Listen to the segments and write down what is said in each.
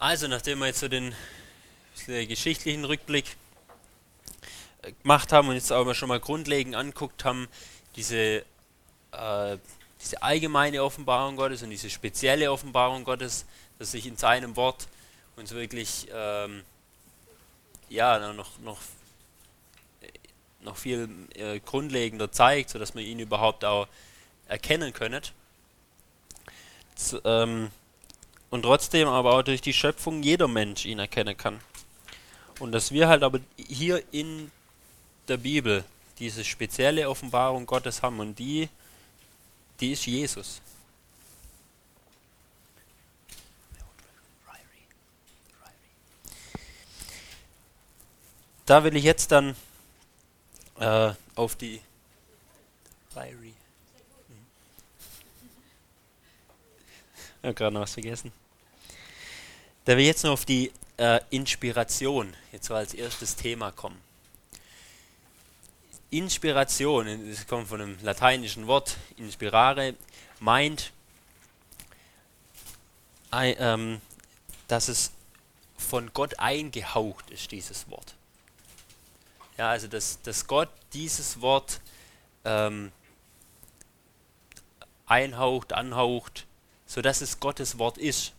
Also, nachdem wir jetzt so den, geschichtlichen Rückblick äh, gemacht haben und jetzt mal schon mal grundlegend anguckt haben, diese, äh, diese allgemeine Offenbarung Gottes und diese spezielle Offenbarung Gottes, dass sich in seinem Wort uns wirklich ähm, ja, noch, noch, noch viel äh, grundlegender zeigt, sodass man ihn überhaupt auch erkennen können. Z ähm, und trotzdem aber auch durch die Schöpfung jeder Mensch ihn erkennen kann. Und dass wir halt aber hier in der Bibel diese spezielle Offenbarung Gottes haben und die, die ist Jesus. Da will ich jetzt dann äh, auf die Ryrie. Ich habe gerade noch was vergessen. Da ich jetzt noch auf die äh, Inspiration jetzt so als erstes Thema kommen. Inspiration, das kommt von einem lateinischen Wort, inspirare, meint, ähm, dass es von Gott eingehaucht ist, dieses Wort. Ja, also dass, dass Gott dieses Wort ähm, einhaucht, anhaucht, sodass es Gottes Wort ist.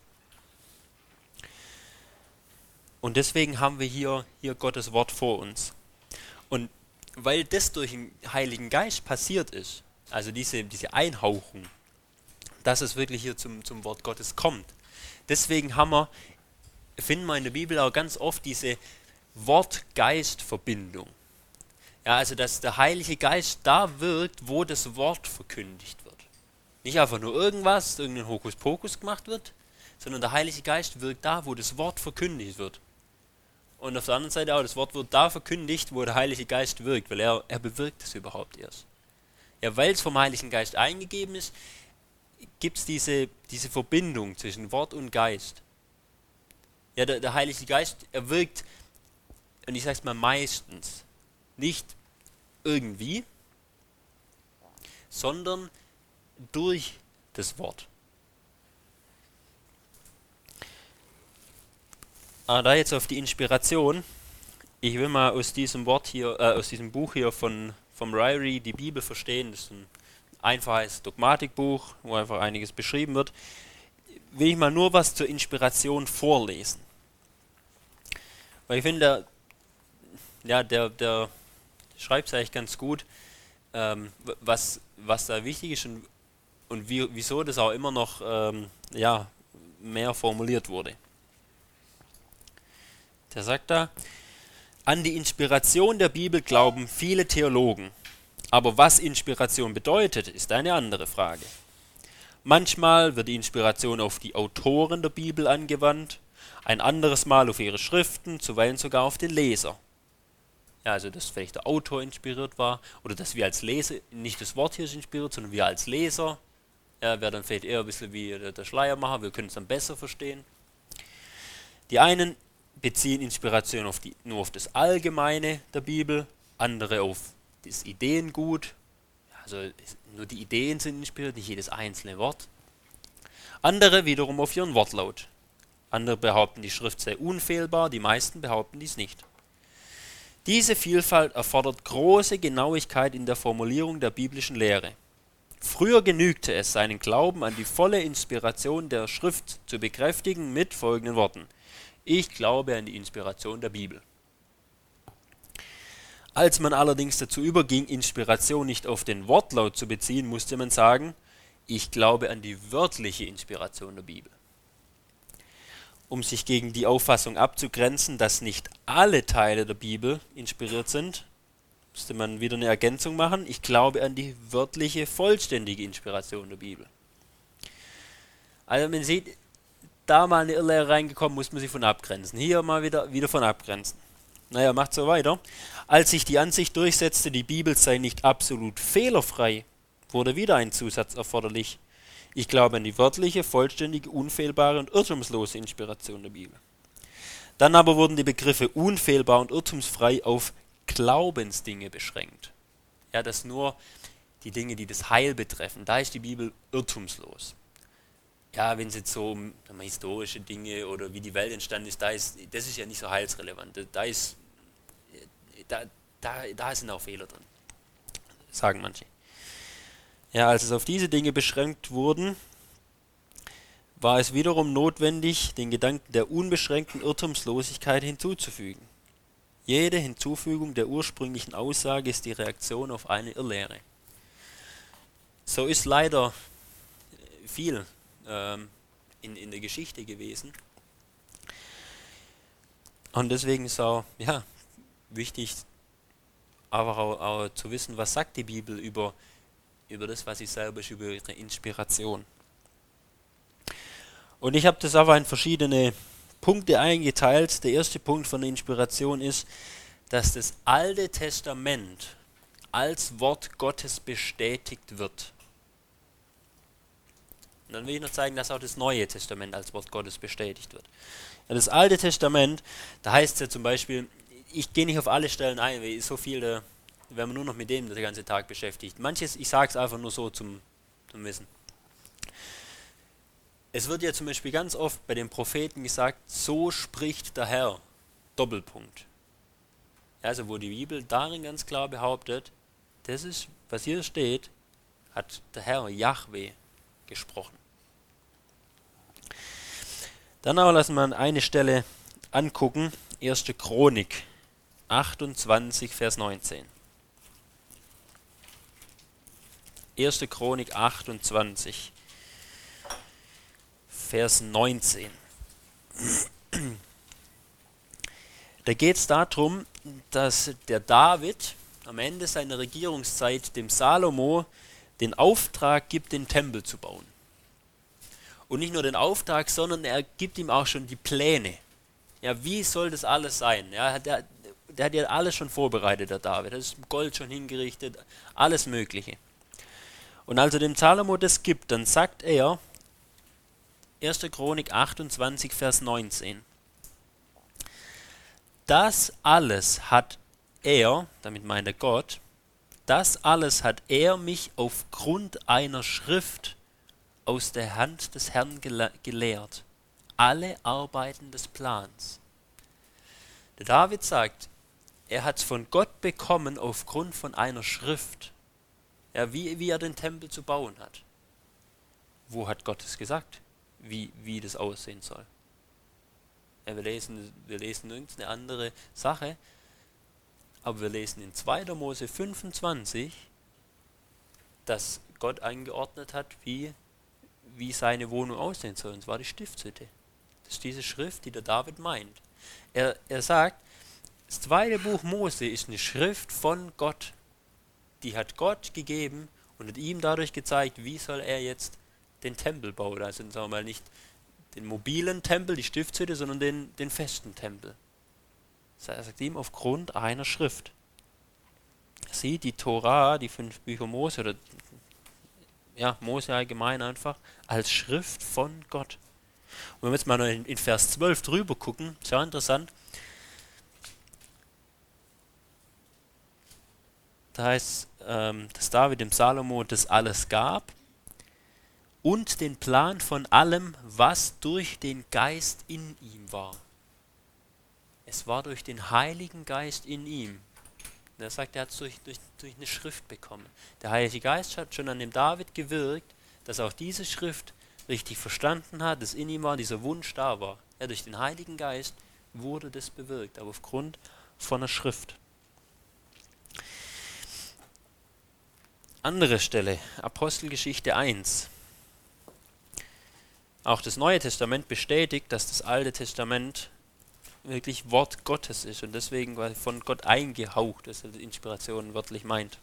Und deswegen haben wir hier, hier Gottes Wort vor uns. Und weil das durch den Heiligen Geist passiert ist, also diese, diese Einhauchung, dass es wirklich hier zum, zum Wort Gottes kommt. Deswegen haben wir, finden wir in der Bibel auch ganz oft diese Wort-Geist-Verbindung. Ja, also dass der Heilige Geist da wirkt, wo das Wort verkündigt wird. Nicht einfach nur irgendwas, irgendein Hokuspokus gemacht wird, sondern der Heilige Geist wirkt da, wo das Wort verkündigt wird. Und auf der anderen Seite auch, das Wort wird da verkündigt, wo der Heilige Geist wirkt, weil er, er bewirkt es überhaupt erst. Ja, weil es vom Heiligen Geist eingegeben ist, gibt es diese, diese Verbindung zwischen Wort und Geist. Ja, der, der Heilige Geist, er wirkt, und ich sage es mal meistens, nicht irgendwie, sondern durch das Wort. Ah, da jetzt auf die Inspiration. Ich will mal aus diesem Wort hier, äh, aus diesem Buch hier von vom Ryrie die Bibel verstehen. Das ist ein einfaches Dogmatikbuch, wo einfach einiges beschrieben wird. Will ich mal nur was zur Inspiration vorlesen. Weil ich finde, ja, der, der schreibt es eigentlich ganz gut, ähm, was, was da wichtig ist und, und wie, wieso das auch immer noch ähm, ja, mehr formuliert wurde. Der sagt da, an die Inspiration der Bibel glauben viele Theologen. Aber was Inspiration bedeutet, ist eine andere Frage. Manchmal wird die Inspiration auf die Autoren der Bibel angewandt, ein anderes Mal auf ihre Schriften, zuweilen sogar auf den Leser. Ja, also dass vielleicht der Autor inspiriert war oder dass wir als Leser, nicht das Wort hier ist inspiriert, sondern wir als Leser, ja, wäre dann vielleicht eher ein bisschen wie der, der Schleiermacher, wir können es dann besser verstehen. Die einen beziehen Inspiration auf die, nur auf das Allgemeine der Bibel, andere auf das Ideengut. Also nur die Ideen sind inspiriert, nicht jedes einzelne Wort. Andere wiederum auf ihren Wortlaut. Andere behaupten, die Schrift sei unfehlbar, die meisten behaupten dies nicht. Diese Vielfalt erfordert große Genauigkeit in der Formulierung der biblischen Lehre. Früher genügte es, seinen Glauben an die volle Inspiration der Schrift zu bekräftigen mit folgenden Worten. Ich glaube an die Inspiration der Bibel. Als man allerdings dazu überging, Inspiration nicht auf den Wortlaut zu beziehen, musste man sagen, ich glaube an die wörtliche Inspiration der Bibel. Um sich gegen die Auffassung abzugrenzen, dass nicht alle Teile der Bibel inspiriert sind, musste man wieder eine Ergänzung machen. Ich glaube an die wörtliche, vollständige Inspiration der Bibel. Also man sieht, da mal eine Irrlehre reingekommen, muss man sich von abgrenzen. Hier mal wieder, wieder von abgrenzen. Naja, macht so weiter. Als sich die Ansicht durchsetzte, die Bibel sei nicht absolut fehlerfrei, wurde wieder ein Zusatz erforderlich. Ich glaube an die wörtliche, vollständige, unfehlbare und irrtumslose Inspiration der Bibel. Dann aber wurden die Begriffe unfehlbar und irrtumsfrei auf Glaubensdinge beschränkt. Ja, das nur die Dinge, die das Heil betreffen. Da ist die Bibel irrtumslos. Ja, wenn es jetzt so um historische Dinge oder wie die Welt entstanden ist, da ist, das ist ja nicht so heilsrelevant. Da ist, da, da, da sind auch Fehler drin, sagen manche. Ja, als es auf diese Dinge beschränkt wurden, war es wiederum notwendig, den Gedanken der unbeschränkten Irrtumslosigkeit hinzuzufügen. Jede Hinzufügung der ursprünglichen Aussage ist die Reaktion auf eine Irrlehre. So ist leider viel ähm, in, in der Geschichte gewesen. Und deswegen ist auch ja, wichtig, aber auch, auch, zu wissen, was sagt die Bibel über, über das, was sie selber ist, über ihre Inspiration. Und ich habe das aber in verschiedene Punkte eingeteilt. Der erste Punkt von der Inspiration ist, dass das Alte Testament als Wort Gottes bestätigt wird. Und dann will ich noch zeigen, dass auch das Neue Testament als Wort Gottes bestätigt wird. Das Alte Testament, da heißt es ja zum Beispiel, ich gehe nicht auf alle Stellen ein, weil so viel, da werden wir nur noch mit dem den ganzen Tag beschäftigt. Manches, ich sage es einfach nur so zum, zum Wissen. Es wird ja zum Beispiel ganz oft bei den Propheten gesagt, so spricht der Herr. Doppelpunkt. Also wo die Bibel darin ganz klar behauptet, das ist, was hier steht, hat der Herr Yahweh gesprochen. Dann aber lassen wir eine Stelle angucken, 1. Chronik 28, Vers 19. 1. Chronik 28, Vers 19. Da geht es darum, dass der David am Ende seiner Regierungszeit dem Salomo den Auftrag gibt, den Tempel zu bauen. Und nicht nur den Auftrag, sondern er gibt ihm auch schon die Pläne. Ja, wie soll das alles sein? Ja, der, der hat ja alles schon vorbereitet, der David. Das ist Gold schon hingerichtet, alles Mögliche. Und als er dem Salomo das gibt, dann sagt er, 1. Chronik 28, Vers 19, das alles hat er, damit meint er Gott, das alles hat er mich aufgrund einer Schrift aus der Hand des Herrn gelehrt. Alle Arbeiten des Plans. Der David sagt, er hat es von Gott bekommen aufgrund von einer Schrift. Ja, wie, wie er den Tempel zu bauen hat. Wo hat Gott es gesagt, wie, wie das aussehen soll? Ja, wir, lesen, wir lesen irgendeine andere Sache, aber wir lesen in 2. Mose 25, dass Gott eingeordnet hat, wie wie seine Wohnung aussehen soll. Und zwar die Stiftshütte. Das ist diese Schrift, die der David meint. Er, er sagt, das zweite Buch Mose ist eine Schrift von Gott. Die hat Gott gegeben und hat ihm dadurch gezeigt, wie soll er jetzt den Tempel bauen. Also sagen wir mal nicht den mobilen Tempel, die Stiftshütte, sondern den, den festen Tempel. Er sagt ihm aufgrund einer Schrift. Sieht die Tora, die fünf Bücher Mose oder ja, Mose allgemein einfach, als Schrift von Gott. Und wenn wir jetzt mal in, in Vers 12 drüber gucken, sehr interessant, da heißt, ähm, dass David dem Salomo das alles gab und den Plan von allem, was durch den Geist in ihm war. Es war durch den Heiligen Geist in ihm. Er sagt, er hat es durch, durch, durch eine Schrift bekommen. Der Heilige Geist hat schon an dem David gewirkt, dass auch diese Schrift richtig verstanden hat, dass in ihm war, dieser Wunsch da war. Ja, durch den Heiligen Geist wurde das bewirkt, aber aufgrund von einer Schrift. Andere Stelle, Apostelgeschichte 1. Auch das Neue Testament bestätigt, dass das Alte Testament wirklich Wort Gottes ist und deswegen von Gott eingehaucht, dass er die Inspiration wörtlich meint.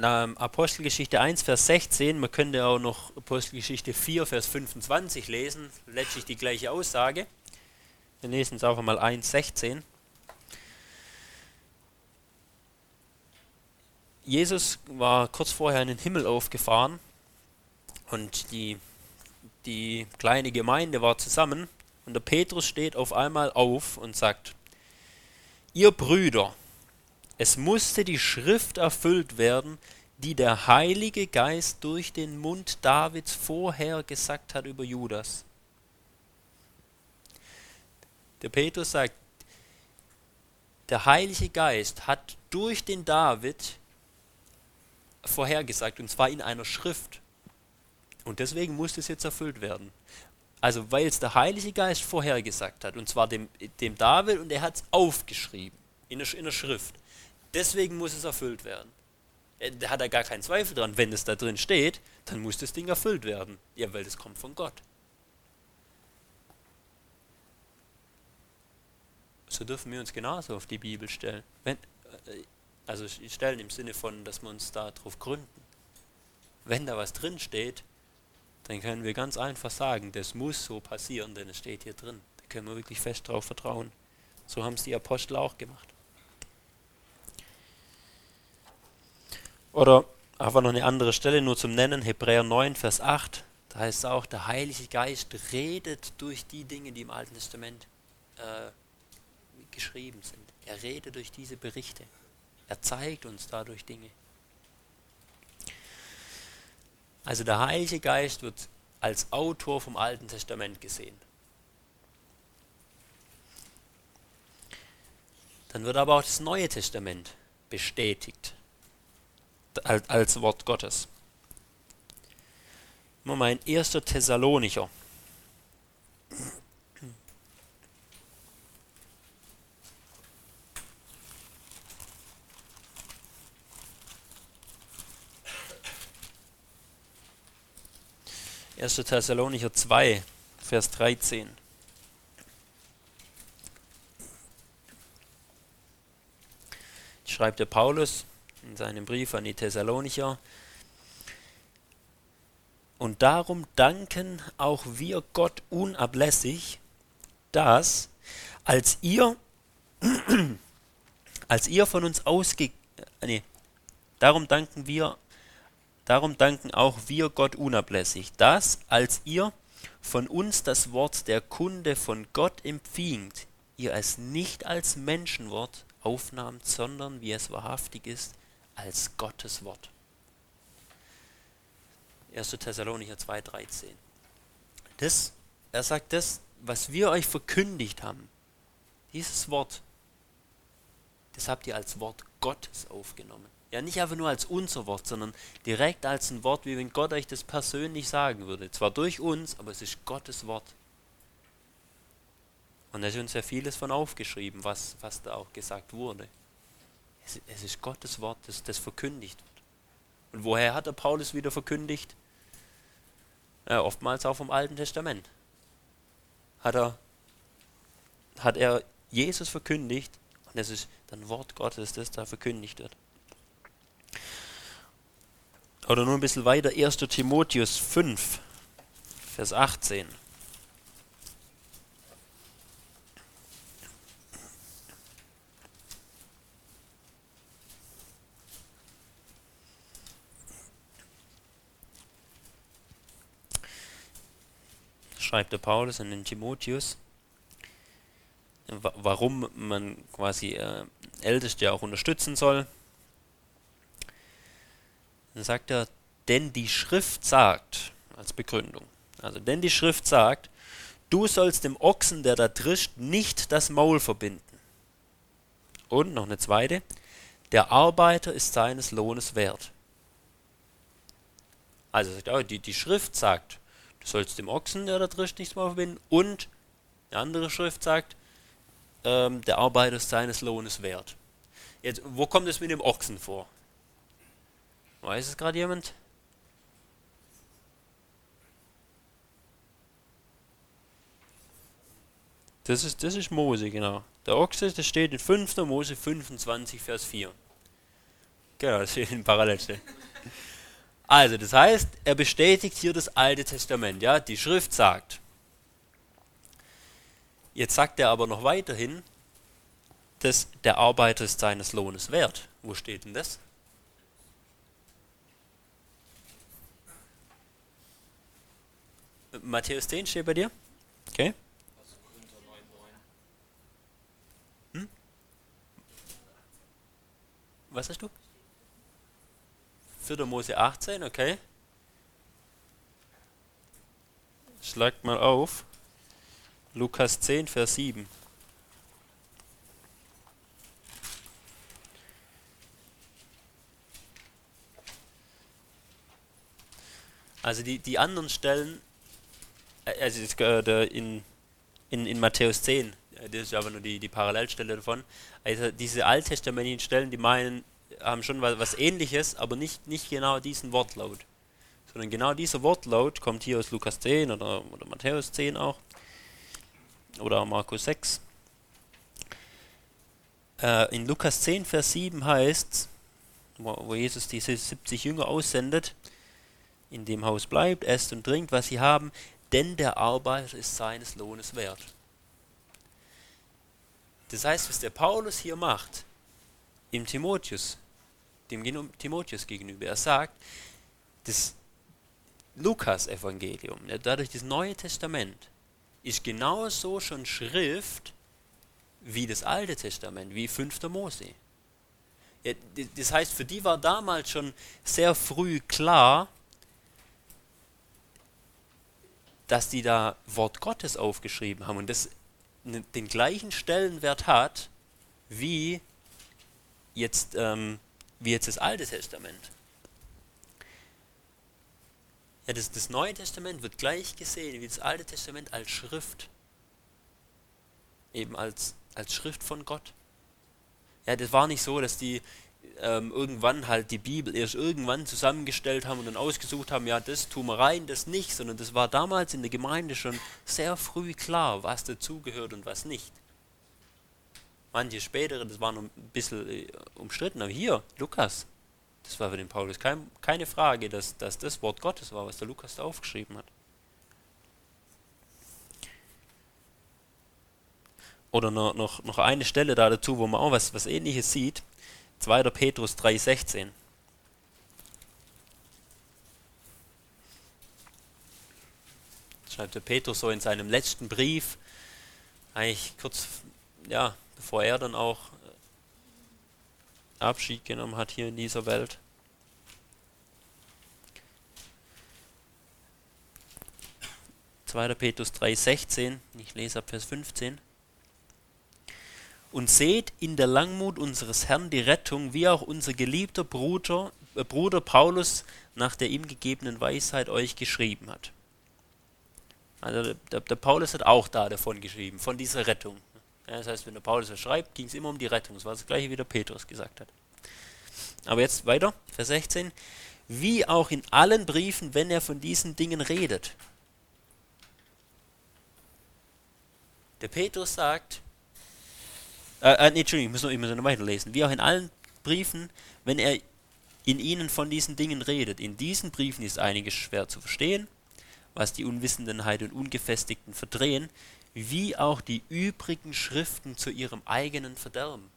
Apostelgeschichte 1, Vers 16, man könnte auch noch Apostelgeschichte 4, Vers 25 lesen, letztlich die gleiche Aussage. Wir lesen es einfach mal 1, 16. Jesus war kurz vorher in den Himmel aufgefahren und die, die kleine Gemeinde war zusammen und der Petrus steht auf einmal auf und sagt, ihr Brüder, Es musste die Schrift erfüllt werden, die der Heilige Geist durch den Mund Davids vorher gesagt hat über Judas. Der Petrus sagt, der Heilige Geist hat durch den David vorhergesagt, und zwar in einer Schrift. Und deswegen muss es jetzt erfüllt werden. Also weil es der Heilige Geist vorhergesagt hat, und zwar dem, dem David, und er hat es aufgeschrieben in der, in der Schrift. Deswegen muss es erfüllt werden. Äh, da hat er gar keinen Zweifel dran. Wenn es da drin steht, dann muss das Ding erfüllt werden. Ja, weil das kommt von Gott. So dürfen wir uns genauso auf die Bibel stellen. Wenn, äh, also stellen im Sinne von, dass wir uns darauf gründen. Wenn da was drin steht, dann können wir ganz einfach sagen, das muss so passieren, denn es steht hier drin. Da können wir wirklich fest darauf vertrauen. So haben es die Apostel auch gemacht. Oder einfach noch eine andere Stelle nur zum Nennen, Hebräer 9, Vers 8. Da heißt es auch, der Heilige Geist redet durch die Dinge, die im Alten Testament äh, geschrieben sind. Er redet durch diese Berichte. Er zeigt uns dadurch Dinge. Also der Heilige Geist wird als Autor vom Alten Testament gesehen. Dann wird aber auch das Neue Testament bestätigt als Wort Gottes. Mal mein erster Thessalonicher. Erster Thessalonicher 2, Vers 13. Schreibt der Paulus, in seinem Brief an die Thessalonicher. Und darum danken auch wir Gott unablässig, dass als ihr als ihr von uns ausge nee, darum danken wir darum danken auch wir Gott unablässig, dass als ihr von uns das Wort der Kunde von Gott empfingt, ihr es nicht als Menschenwort aufnahmt, sondern wie es wahrhaftig ist, als Gottes Wort. 1. Thessalonicher 2,13. Das, er sagt das, was wir euch verkündigt haben, dieses Wort, das habt ihr als Wort Gottes aufgenommen. Ja, nicht einfach nur als unser Wort, sondern direkt als ein Wort, wie wenn Gott euch das persönlich sagen würde. Zwar durch uns, aber es ist Gottes Wort. Und da ist uns ja vieles von aufgeschrieben, was, was da auch gesagt wurde. Es, es ist Gottes Wort, das, das verkündigt wird. Und woher hat der Paulus wieder verkündigt? Ja, oftmals auch vom Alten Testament. Hat er, hat er Jesus verkündigt und es ist dann Wort Gottes, das da verkündigt wird. Oder nur ein bisschen weiter, 1. Timotheus 5, Vers 18. schreibt der Paulus an den Timotheus, warum man quasi äh, Älteste ja auch unterstützen soll. Dann sagt er, denn die Schrift sagt, als Begründung, also denn die Schrift sagt, du sollst dem Ochsen, der da drischt, nicht das Maul verbinden. Und noch eine zweite, der Arbeiter ist seines Lohnes wert. Also die, die Schrift sagt, Du sollst dem Ochsen, der da drischt, nichts mehr verbinden. Und eine andere Schrift sagt, ähm, der Arbeiter ist seines Lohnes wert. Jetzt, wo kommt es mit dem Ochsen vor? Weiß es gerade jemand? Das ist, das ist Mose, genau. Der Ochse, das steht in 5. Mose 25, Vers 4. Genau, das steht in Parallelstelle. Also, das heißt, er bestätigt hier das Alte Testament. Ja, die Schrift sagt. Jetzt sagt er aber noch weiterhin, dass der Arbeiter ist seines Lohnes wert. Wo steht denn das? Matthäus 10 steht bei dir? Okay. Hm? was hast du? 4. Mose 18, okay. Schlagt mal auf. Lukas 10, Vers 7. Also die, die anderen Stellen, also in, in, in Matthäus 10, äh, das ist aber nur die, die Parallelstelle davon, also diese alttestamentlichen Stellen, die meinen, haben schon was, was ähnliches, aber nicht, nicht genau diesen Wortlaut. Sondern genau dieser Wortlaut kommt hier aus Lukas 10 oder, oder Matthäus 10 auch. Oder Markus 6. Äh, in Lukas 10, Vers 7 heißt wo, wo Jesus diese 70 Jünger aussendet, in dem Haus bleibt, esst und trinkt, was sie haben, denn der Arbeiter ist seines Lohnes wert. Das heißt, was der Paulus hier macht, im Timotheus, dem Timotheus gegenüber, er sagt, das Lukas-Evangelium, dadurch das Neue Testament, ist genauso schon Schrift wie das Alte Testament, wie 5. Mose. Das heißt, für die war damals schon sehr früh klar, dass die da Wort Gottes aufgeschrieben haben und das den gleichen Stellenwert hat wie jetzt, ähm, wie jetzt das Alte Testament. Ja, das, das Neue Testament wird gleich gesehen wie das Alte Testament als Schrift. Eben als, als Schrift von Gott. Ja, das war nicht so, dass die ähm, irgendwann halt die Bibel erst irgendwann zusammengestellt haben und dann ausgesucht haben, ja, das tun wir rein, das nicht, sondern das war damals in der Gemeinde schon sehr früh klar, was dazugehört und was nicht. Manche spätere, das war noch ein bisschen äh, umstritten, aber hier, Lukas, das war für den Paulus kein, keine Frage, dass, dass das Wort Gottes war, was der Lukas da aufgeschrieben hat. Oder noch, noch, noch eine Stelle da dazu, wo man auch was, was ähnliches sieht. 2. Petrus 3,16. Schreibt der Petrus so in seinem letzten Brief, eigentlich kurz, ja, bevor er dann auch äh, Abschied genommen hat hier in dieser Welt. Zweiter Petrus 3,16, ich lese ab Vers 15 und seht in der Langmut unseres Herrn die Rettung, wie auch unser geliebter Bruder, äh, Bruder Paulus nach der ihm gegebenen Weisheit euch geschrieben hat. Also der, der, Paulus hat auch da davon geschrieben, von dieser Rettung. Ja, das heißt, wenn der Paulus das schreibt, ging es immer um die Rettung. Das war das gleiche, wie der Petrus gesagt hat. Aber jetzt weiter, Vers 16. Wie auch in allen Briefen, wenn er von diesen Dingen redet. Der Petrus sagt, äh, äh, nee, Entschuldigung, ich muss, noch, ich muss noch weiterlesen. Wie auch in allen Briefen, wenn er in ihnen von diesen Dingen redet. In diesen Briefen ist einiges schwer zu verstehen, was die Unwissendenheit und Ungefestigten verdrehen, wie auch die übrigen Schriften zu ihrem eigenen Verderben.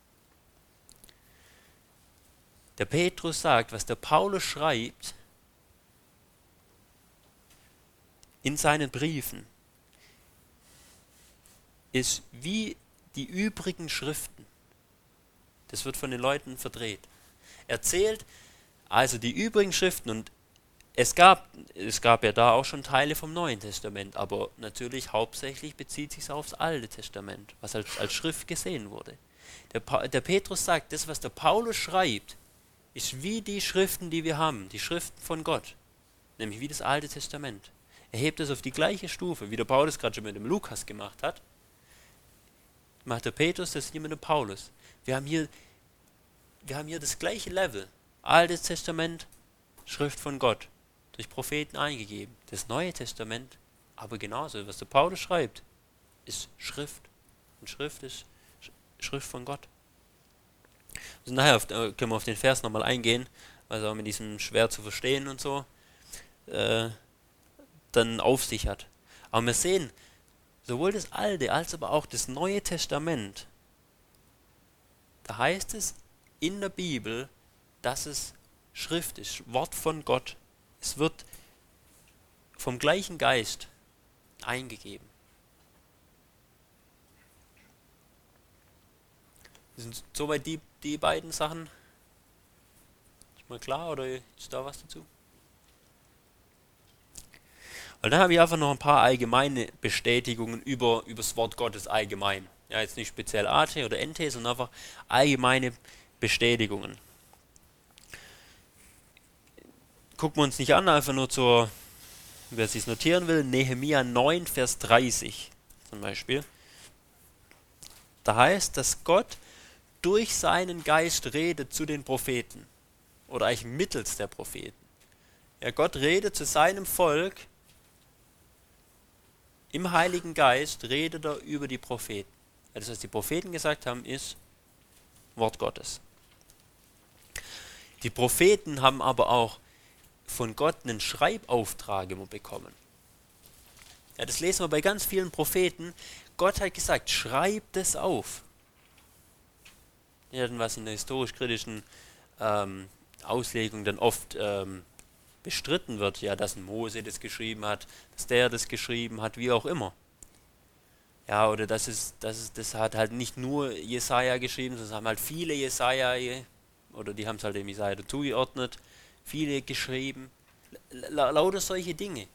Der Petrus sagt, was der Paulus schreibt in seinen Briefen, ist wie die übrigen Schriften. Das wird von den Leuten verdreht. Er zählt also die übrigen Schriften und es gab, es gab ja da auch schon Teile vom Neuen Testament, aber natürlich hauptsächlich bezieht sich aufs Alte Testament, was als, als Schrift gesehen wurde. Der, der Petrus sagt, das, was der Paulus schreibt, ist wie die Schriften, die wir haben, die Schriften von Gott, nämlich wie das Alte Testament. Er hebt es auf die gleiche Stufe, wie der Paulus gerade schon mit dem Lukas gemacht hat macht der Petrus hier mit dem Paulus. Wir haben hier, wir haben hier das gleiche Level. Altes Testament, Schrift von Gott, durch Propheten eingegeben. Das Neue Testament, aber genauso, was der Paulus schreibt, ist Schrift. Und Schrift ist Schrift von Gott. Also nachher auf, äh, können wir auf den Vers nochmal eingehen, auch mit diesem schwer zu verstehen und so äh, dann auf sich hat. Aber wir sehen, sowohl das Alte als aber auch das Neue Testament, da heißt es in der Bibel, dass es Schrift ist, Wort von Gott. Es wird vom gleichen Geist eingegeben. Sind soweit die, die beiden Sachen Mal klar oder ist da was dazu? Und dann habe ich einfach noch ein paar allgemeine Bestätigungen über, über das Wort Gottes allgemein. Ja, jetzt nicht speziell AT oder NT, sondern einfach allgemeine Bestätigungen. Gucken wir uns nicht an, einfach nur zur, wer sich notieren will, Nehemia 9, Vers 30 zum Beispiel. Da heißt, dass Gott durch seinen Geist redet zu den Propheten. Oder eigentlich mittels der Propheten. Ja, Gott redet zu seinem Volk im Heiligen Geist, redet er über die Propheten. Das, was die Propheten gesagt haben, ist Wort Gottes. Die Propheten haben aber auch von Gott einen Schreibauftrag immer bekommen. Ja, das lesen wir bei ganz vielen Propheten. Gott hat gesagt, schreib das auf. Ja, was in der historisch-kritischen ähm, Auslegung dann oft ähm, bestritten wird, ja, dass ein Mose das geschrieben hat, dass der das geschrieben hat, wie auch immer. Ja, oder dass es, dass es, das hat halt nicht nur Jesaja geschrieben, sondern es haben halt viele Jesaja, oder die haben es halt dem Jesaja dazugeordnet, viele geschrieben, La lauter solche Dinge.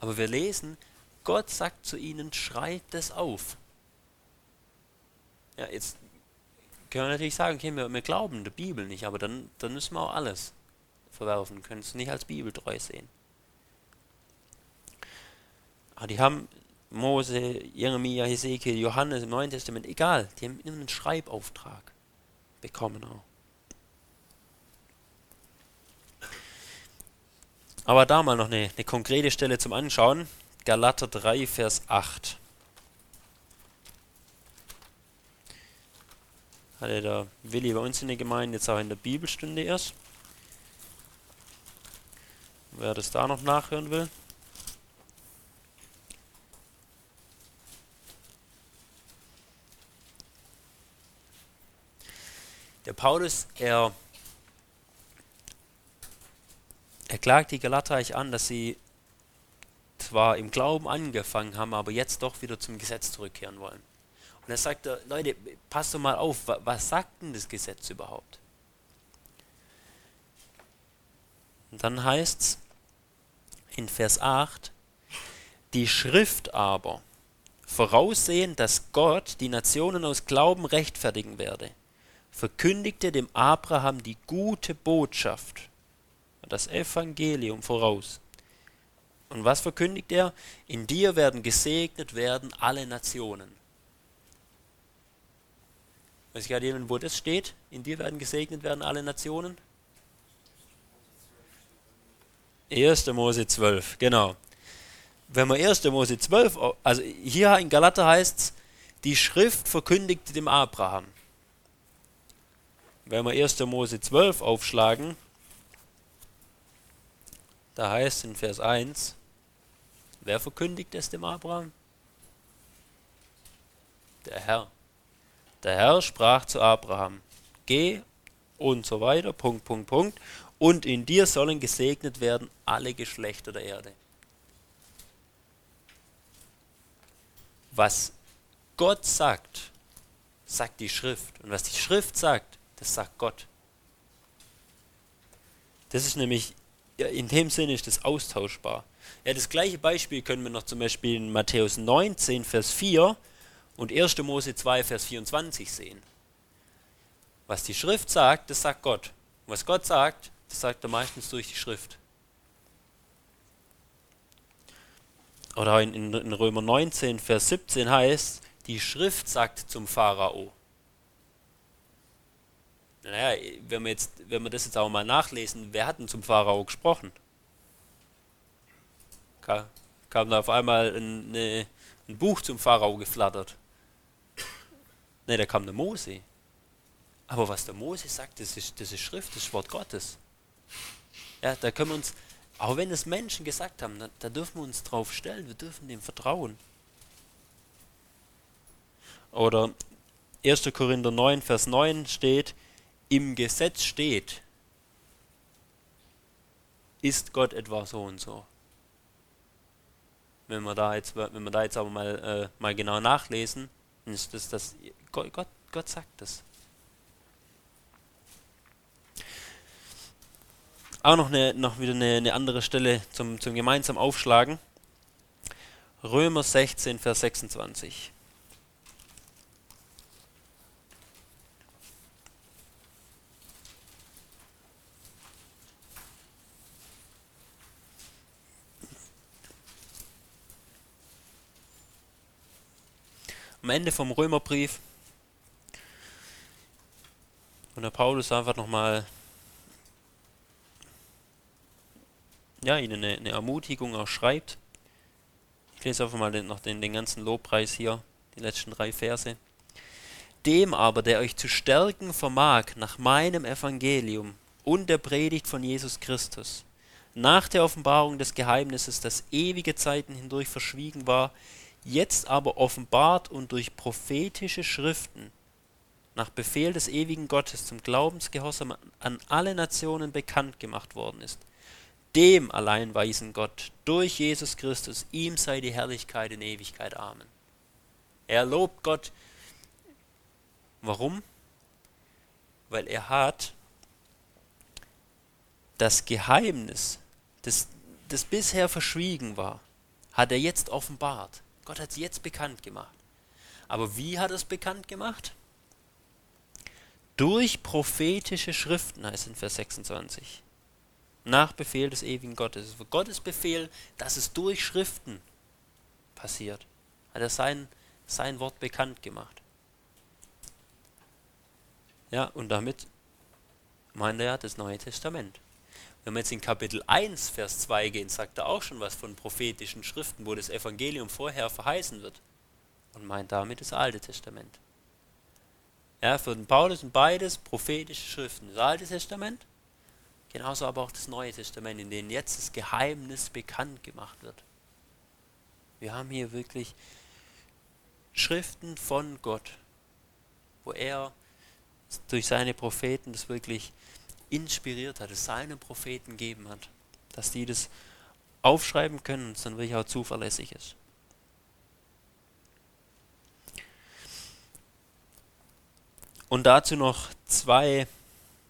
Aber wir lesen, Gott sagt zu ihnen, schreibt es auf. Ja, jetzt können wir natürlich sagen, okay, wir, wir glauben der Bibel nicht, aber dann, dann müssen wir auch alles verwerfen, können es nicht als bibeltreu sehen. Aber die haben Mose, Jeremia, Hesekiel, Johannes im Neuen Testament, egal, die haben immer einen Schreibauftrag bekommen auch. Aber da mal noch eine, eine konkrete Stelle zum Anschauen. Galater 3, Vers 8. Hatte der Willi bei uns in der Gemeinde jetzt auch in der Bibelstunde erst. Wer das da noch nachhören will. Der Paulus, er, er klagt die Galater an, dass sie zwar im Glauben angefangen haben, aber jetzt doch wieder zum Gesetz zurückkehren wollen. Und er sagt, Leute, passt doch mal auf, was sagt denn das Gesetz überhaupt? Und dann heißt es, in Vers 8, die Schrift aber, voraussehen, dass Gott die Nationen aus Glauben rechtfertigen werde, verkündigte dem Abraham die gute Botschaft, das Evangelium voraus. Und was verkündigt er? In dir werden gesegnet werden alle Nationen. Weiß ich gerade jemand, wo das steht? In dir werden gesegnet werden alle Nationen? 1. Mose 12, genau. Wenn man 1. Mose 12, also hier in Galater heißt es, die Schrift verkündigte dem Abraham. Wenn wir 1. Mose 12 aufschlagen, da heißt in Vers 1, wer verkündigt es dem Abraham? Der Herr. Der Herr sprach zu Abraham, geh und so weiter, Punkt, Punkt, Punkt, und in dir sollen gesegnet werden alle Geschlechter der Erde. Was Gott sagt, sagt die Schrift. Und was die Schrift sagt, das sagt Gott. Das ist nämlich, in dem Sinne ist das austauschbar. Ja, das gleiche Beispiel können wir noch zum Beispiel in Matthäus 19, Vers 4 und 1. Mose 2, Vers 24 sehen. Was die Schrift sagt, das sagt Gott. Und was Gott sagt, das sagt er meistens durch die Schrift. Oder in, in Römer 19, Vers 17 heißt, die Schrift sagt zum Pharao. Naja, wenn wir, jetzt, wenn wir das jetzt auch mal nachlesen, wer hat denn zum Pharao gesprochen? Kam da auf einmal ein, eine, ein Buch zum Pharao geflattert? Ne, da kam der Mose. Aber was der Mose sagt, das ist, das ist Schrift, das ist Wort Gottes. Ja, da können wir uns, auch wenn es Menschen gesagt haben, da, da dürfen wir uns drauf stellen, wir dürfen dem vertrauen. Oder 1. Korinther 9, Vers 9 steht, im Gesetz steht, ist Gott etwa so und so. Wenn wir da jetzt, wenn wir da jetzt aber mal, äh, mal genau nachlesen, ist das, das Gott, Gott, Gott sagt das. Auch noch, eine, noch wieder eine, eine andere Stelle zum, zum gemeinsam Aufschlagen. Römer 16, Vers 26. Am Ende vom Römerbrief, und der Paulus einfach nochmal ja, ihnen eine, eine, Ermutigung auch schreibt. Ich lese einfach mal den, noch den, den ganzen Lobpreis hier, die letzten drei Verse. Dem aber, der euch zu stärken vermag nach meinem Evangelium und der Predigt von Jesus Christus, nach der Offenbarung des Geheimnisses, das ewige Zeiten hindurch verschwiegen war, jetzt aber offenbart und durch prophetische Schriften nach Befehl des ewigen Gottes zum Glaubensgehorsam an alle Nationen bekannt gemacht worden ist dem allein weisen Gott, durch Jesus Christus, ihm sei die Herrlichkeit in Ewigkeit. Amen. Er lobt Gott. Warum? Weil er hat das Geheimnis, das, das bisher verschwiegen war, hat er jetzt offenbart. Gott hat es jetzt bekannt gemacht. Aber wie hat er es bekannt gemacht? Durch prophetische Schriften, heißt es in Vers 26 nach Befehl des ewigen Gottes. Es war Gottes Befehl, dass es durch Schriften passiert. Hat er sein, sein Wort bekannt gemacht. Ja, und damit meint er das Neue Testament. Wenn wir jetzt in Kapitel 1, Vers 2 gehen, sagt er auch schon was von prophetischen Schriften, wo das Evangelium vorher verheißen wird. Und meint damit das Alte Testament. Ja, für den Paulus sind beides prophetische Schriften. Das Alte Testament Genauso aber auch das Neue Testament, in dem jetzt das Geheimnis bekannt gemacht wird. Wir haben hier wirklich Schriften von Gott, wo er durch seine Propheten das wirklich inspiriert hat, es seinen Propheten gegeben hat, dass die das aufschreiben können und es dann wirklich auch zuverlässig ist. Und dazu noch zwei,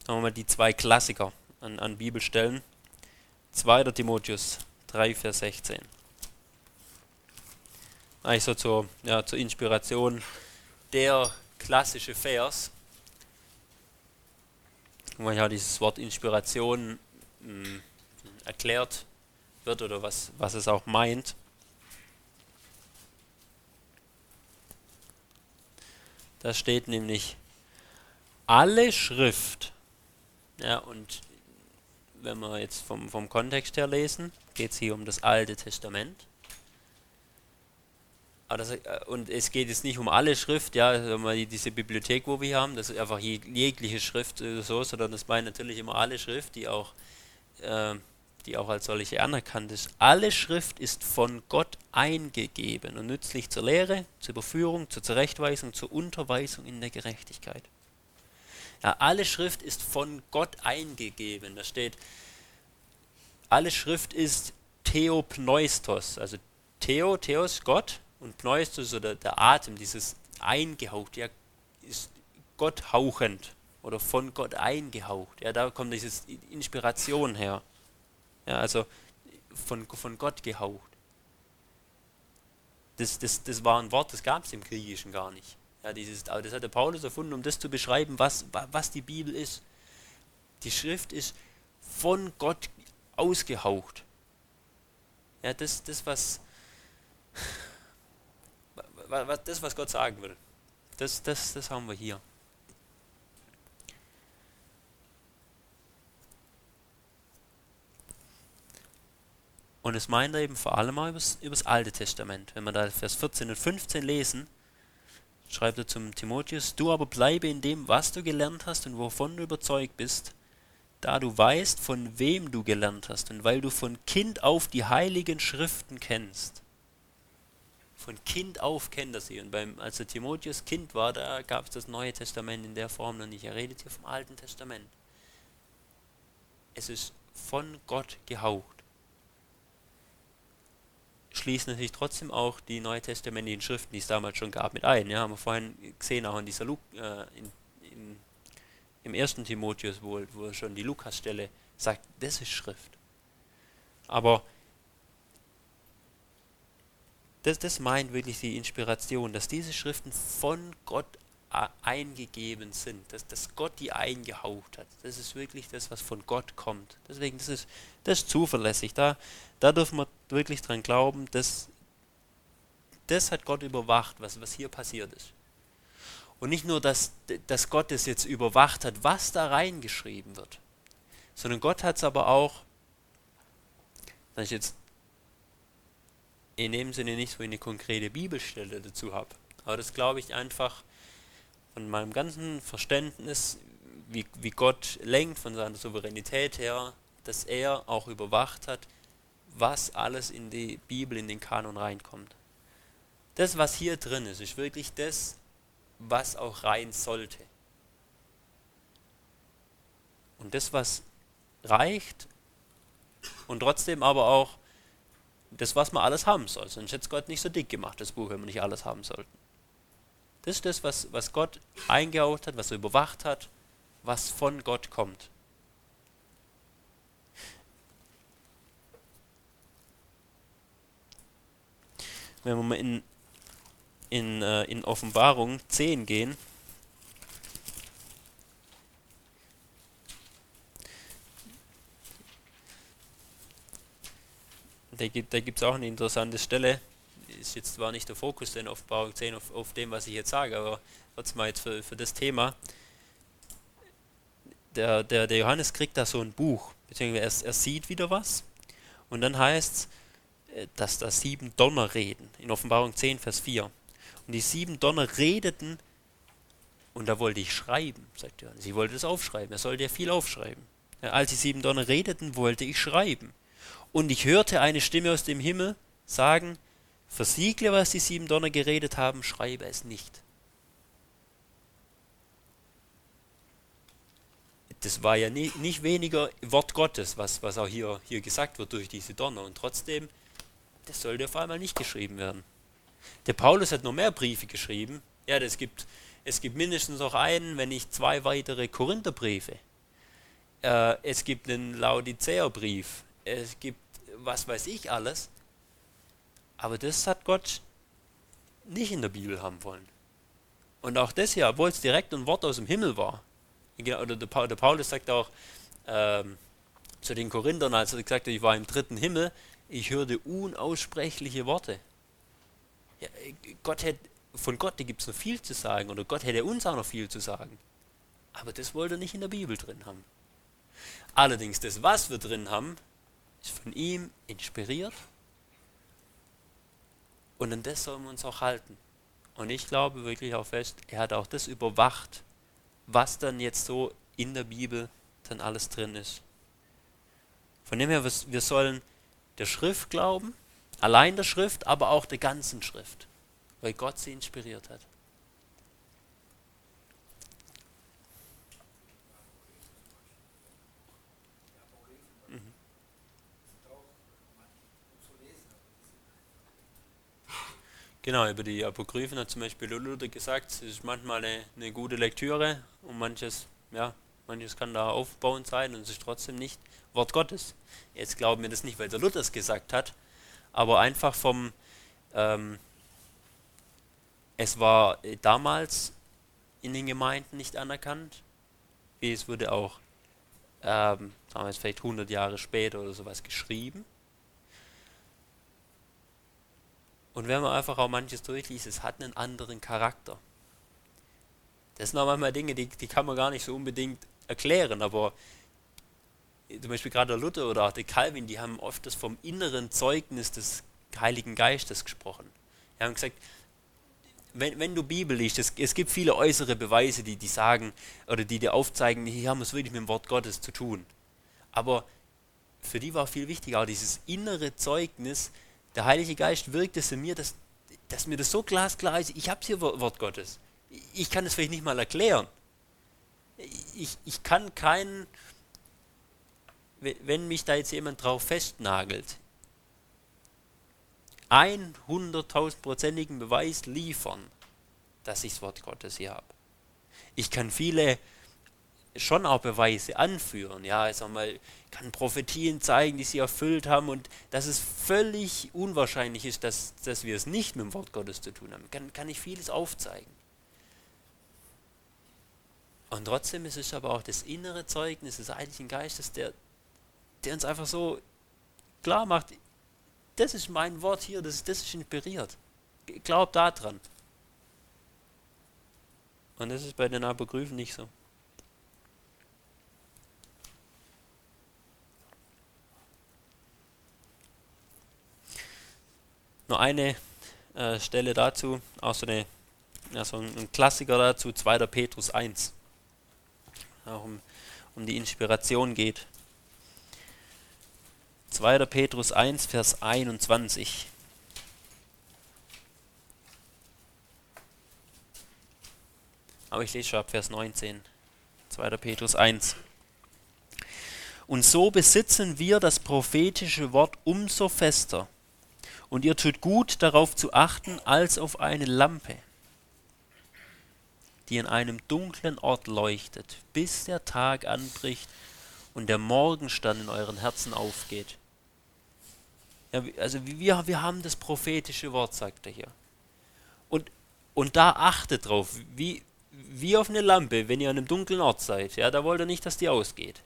sagen wir mal, die zwei Klassiker an, an Bibelstellen. 2. Timotheus 3, Vers 16. Eigentlich so zur, ja, zur Inspiration der klassische Vers, wo ja dieses Wort Inspiration mh, hm, erklärt wird oder was, was es auch meint. Da steht nämlich alle Schrift, ja, und wenn wir jetzt vom, vom Kontext her lesen, geht es hier um das Alte Testament. Das, äh, und es geht jetzt nicht um alle Schrift, ja, diese Bibliothek, wo wir haben, das ist einfach jegliche Schrift so, sondern das meint natürlich immer alle Schrift, die auch, äh, die auch als solche anerkannt ist. Alle Schrift ist von Gott eingegeben und nützlich zur Lehre, zur Überführung, zur Zurechtweisung, zur Unterweisung in der Gerechtigkeit. Ja, alle Schrift ist von Gott eingegeben. Da steht, alle Schrift ist Theopneustos, also Theo, Theos, Gott und Pneustos oder der Atem, dieses eingehaucht, ja, ist Gott hauchend oder von Gott eingehaucht. Ja, da kommt diese Inspiration her. Ja, also von, von Gott gehaucht. Das, das, das war ein Wort, das gab es im Griechischen gar nicht. Ja, dieses, das hat der Paulus erfunden, um das zu beschreiben, was, was die Bibel ist. Die Schrift ist von Gott ausgehaucht. Ja, das, das was, das, was Gott sagen will. Das, das, das haben wir hier. Und es meint er eben vor allem auch über das Alte Testament. Wenn wir da Vers 14 und 15 lesen, schreibt er zum Timotheus, du aber bleibe in dem, was du gelernt hast und wovon du überzeugt bist, da du weißt, von wem du gelernt hast und weil du von Kind auf die heiligen Schriften kennst. Von Kind auf kennt er sie. Und beim, als der Timotheus Kind war, da gab es das Neue Testament in der Form noch nicht. Er redet hier vom Alten Testament. Es ist von Gott gehaucht schließen natürlich trotzdem auch die neutestamentlichen Schriften, die es damals schon gab, mit ein. Ja, haben wir vorhin gesehen, auch in dieser Lu äh, in, in, im ersten Timotheus, wo, wo schon die Lukas-Stelle sagt, das ist Schrift. Aber das, das meint wirklich die Inspiration, dass diese Schriften von Gott eingegeben sind, dass, dass Gott die eingehaucht hat. Das ist wirklich das, was von Gott kommt. Deswegen, das ist, das ist zuverlässig. Da, da dürfen wir wirklich dran glauben, dass das hat Gott überwacht, was, was hier passiert ist. Und nicht nur, dass, dass Gott es jetzt überwacht hat, was da reingeschrieben wird, sondern Gott hat es aber auch, dass ich jetzt in dem Sinne nicht so eine konkrete Bibelstelle dazu habe, aber das glaube ich einfach von meinem ganzen Verständnis, wie, wie Gott lenkt, von seiner Souveränität her, dass er auch überwacht hat, was alles in die Bibel, in den Kanon reinkommt. Das, was hier drin ist, ist wirklich das, was auch rein sollte. Und das, was reicht und trotzdem aber auch das, was man alles haben soll. Sonst hätte Gott nicht so dick gemacht, das Buch, wenn wir nicht alles haben sollten. Das ist das, was, was Gott eingehaucht hat, was er überwacht hat, was von Gott kommt. Wenn wir mal in in, äh, in Offenbarung 10 gehen, da gibt es auch eine interessante Stelle, ist jetzt zwar nicht der Fokus in Offenbarung 10 auf, auf dem, was ich jetzt sage, aber trotzdem mal jetzt für, für das Thema. Der, der, der Johannes kriegt da so ein Buch, beziehungsweise er, er sieht wieder was. Und dann heißt es, dass da sieben Donner reden, in Offenbarung 10, Vers 4. Und die sieben Donner redeten, und da wollte ich schreiben, sagt Johannes. Sie wollte es aufschreiben, er sollte ja viel aufschreiben. Als die sieben Donner redeten, wollte ich schreiben. Und ich hörte eine Stimme aus dem Himmel sagen, versiegle, was die sieben Donner geredet haben, schreibe es nicht. Das war ja nie, nicht weniger Wort Gottes, was, was auch hier, hier gesagt wird durch diese Donner. Und trotzdem, das sollte auf einmal nicht geschrieben werden. Der Paulus hat noch mehr Briefe geschrieben. Ja, es gibt, es gibt mindestens noch einen, wenn nicht zwei weitere Korintherbriefe. Äh, es gibt einen Laodicea-Brief. Es gibt was weiß ich alles. Aber das hat Gott nicht in der Bibel haben wollen. Und auch das hier, obwohl es direkt ein Wort aus dem Himmel war. Oder der, Paulus sagt auch ähm, zu den Korinthern, als er gesagt hat, ich war im dritten Himmel, ich hörte unaussprechliche Worte. Ja, Gott hätte, von Gott gibt es noch viel zu sagen oder Gott hätte uns auch noch viel zu sagen. Aber das wollte er nicht in der Bibel drin haben. Allerdings das, was wir drin haben, ist von ihm inspiriert und an das sollen wir uns auch halten. Und ich glaube wirklich auch fest, er hat auch das überwacht, was dann jetzt so in der Bibel dann alles drin ist. Von dem her, wir sollen der Schrift glauben, Allein der Schrift, aber auch der ganzen Schrift, weil Gott sie inspiriert hat. Mhm. Genau, über die Apokryphen hat zum Beispiel Luther gesagt, es ist manchmal eine, eine, gute Lektüre und manches, ja, manches kann da aufbauend sein und es ist trotzdem nicht Wort Gottes. Jetzt glauben wir das nicht, weil der Luther es gesagt hat, aber einfach vom, ähm, es war damals in den Gemeinden nicht anerkannt, wie es wurde auch, ähm, jetzt vielleicht 100 Jahre später oder sowas geschrieben. Und wenn man einfach auch manches durchliest, es hat einen anderen Charakter. Das sind auch manchmal Dinge, die, die kann man gar nicht so unbedingt erklären, aber zum Beispiel gerade der Luther oder auch der Calvin, die haben oft das vom inneren Zeugnis des Heiligen Geistes gesprochen. Die haben gesagt, wenn, wenn du Bibel liest, es, es gibt viele äußere Beweise, die, die sagen oder die dir aufzeigen, hier haben wir es wirklich mit dem Wort Gottes zu tun. Aber für die war viel wichtiger auch dieses innere Zeugnis, der Heilige Geist wirkt es in mir, dass, dass mir das so glasklar ist, ich habe hier Wort Gottes. Ich kann es vielleicht nicht mal erklären. Ich, ich kann keinen wenn mich da jetzt jemand drauf festnagelt, 100.000-prozentigen Beweis liefern, dass ich das Wort Gottes hier habe. Ich kann viele schon auch Beweise anführen. Ja, ich sag mal, kann Prophetien zeigen, die sie erfüllt haben und dass es völlig unwahrscheinlich ist, dass, dass wir es nicht mit dem Wort Gottes zu tun haben. Kann, kann ich vieles aufzeigen. Und trotzdem ist es aber auch das innere Zeugnis des Heiligen Geistes, der, der uns einfach so klar macht, das ist mein Wort hier, das, das ist inspiriert. Glaub da dran. Und das ist bei den Apokryphen nicht so. Nur eine äh, Stelle dazu, auch so, eine, ja, so ein, ein Klassiker dazu, 2. Petrus 1. Auch um, um die Inspiration geht. 2. Petrus 1, Vers 21. Aber ich lese schon ab Vers 19. 2. Petrus 1. Und so besitzen wir das prophetische Wort umso fester. Und ihr tut gut darauf zu achten, als auf eine Lampe, die an einem dunklen Ort leuchtet, bis der Tag anbricht und der Morgenstern in euren Herzen aufgeht. Ja, also wir, wir haben das prophetische Wort, sagt er hier. Und, und da achtet drauf, wie, wie auf eine Lampe, wenn ihr an einem dunklen Ort seid. Ja, da wollt ihr nicht, dass die ausgeht.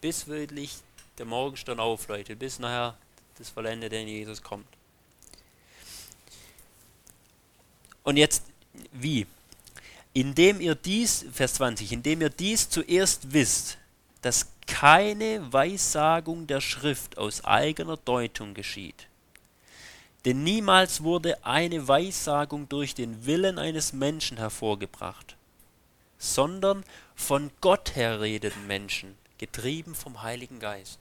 Bis wirklich der Morgenstern aufleuchtet, bis nachher das Vollendete in Jesus kommt. Und jetzt, wie? Indem ihr dies, Vers 20, indem ihr dies zuerst wisst, dass keine Weissagung der Schrift aus eigener Deutung geschieht. Denn niemals wurde eine Weissagung durch den Willen eines Menschen hervorgebracht, sondern von Gott her redeten Menschen, getrieben vom Heiligen Geist.